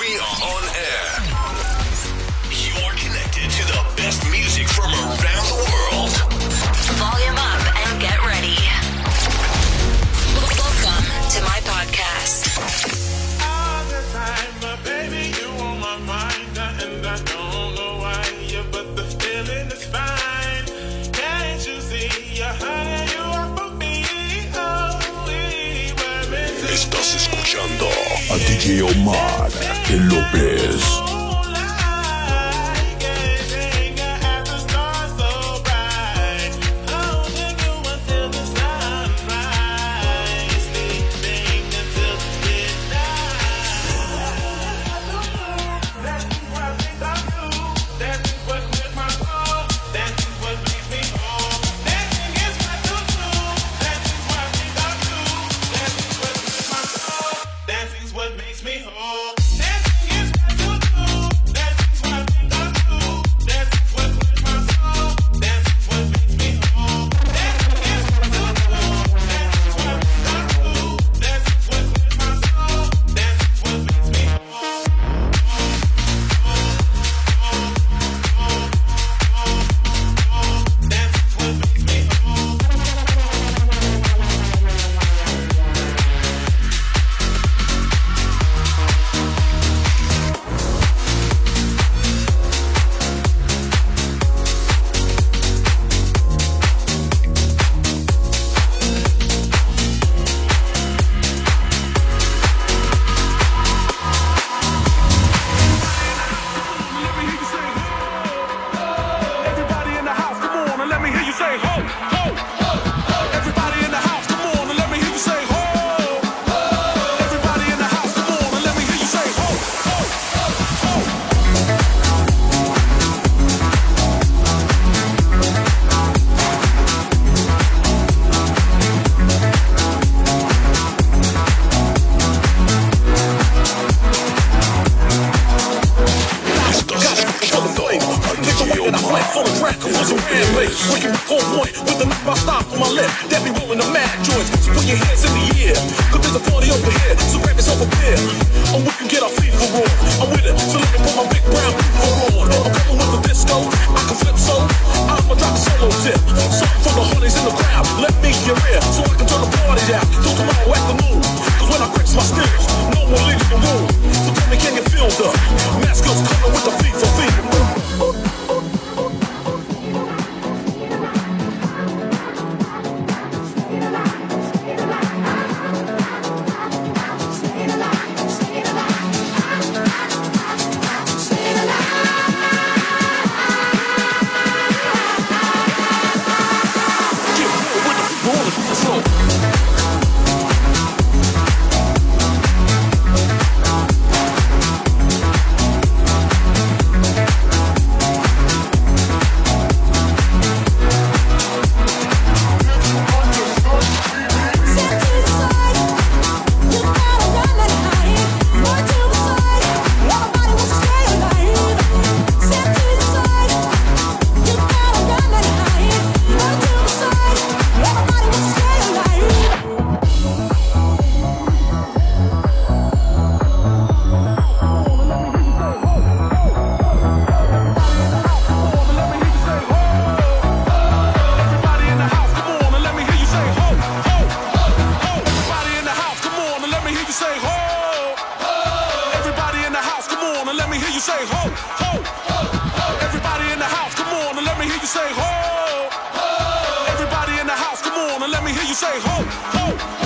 We are on air. You're connected to the best music from around the world. Volume up and get ready. Welcome to my podcast. All the time, my baby, you on my mind. And I don't know why, yeah, but the feeling is fine. Can't you see you're higher, you are for me? Oh, we were meant Estás escuchando a DJ Omar. Ángel López. hands in the air. Cause there's a party over here, so grab yourself a beer. And we can get our feet for room. I'm with it, so let me put my big brown you say ho, ho, ho.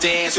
dance.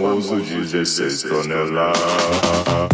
Famoso 16 toneladas.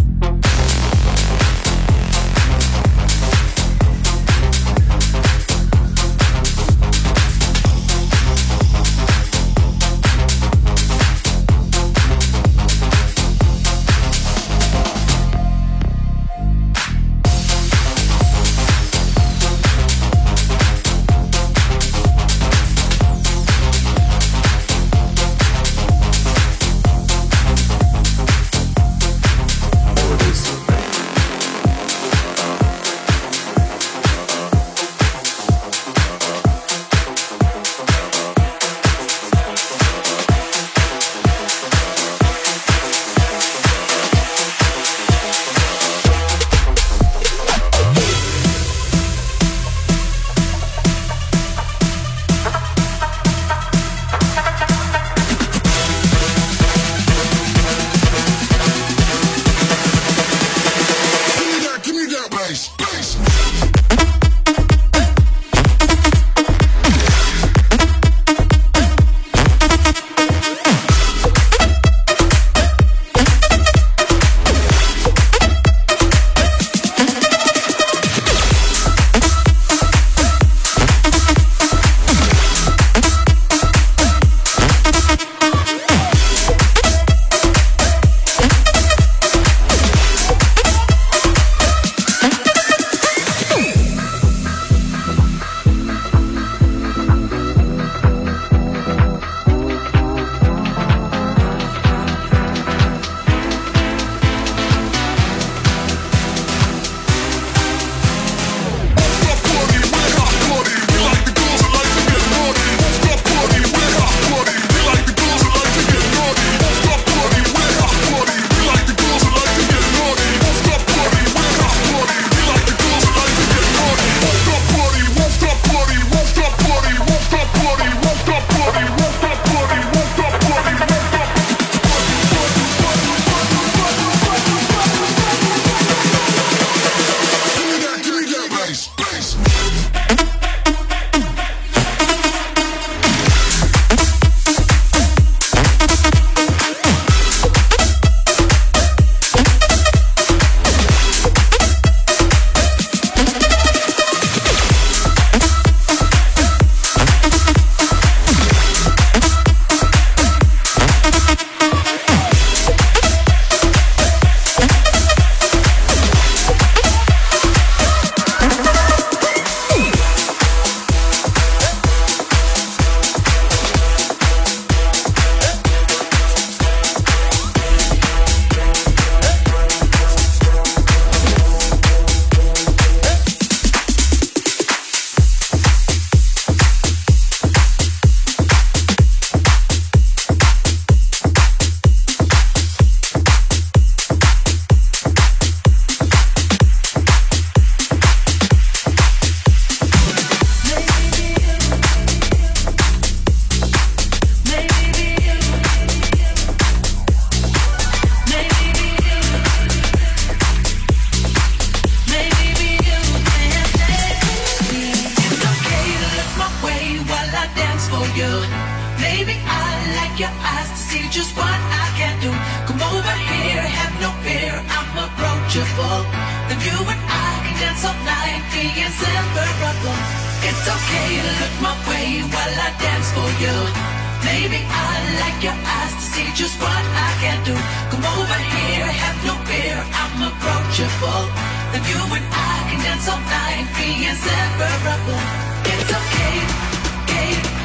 Then you and I can dance all night, be inseparable. It's okay to look my way while I dance for you. Maybe I like your eyes to see just what I can do. Come over here, have no fear, I'm approachable. Then you and I can dance all night, be inseparable. It's okay, okay.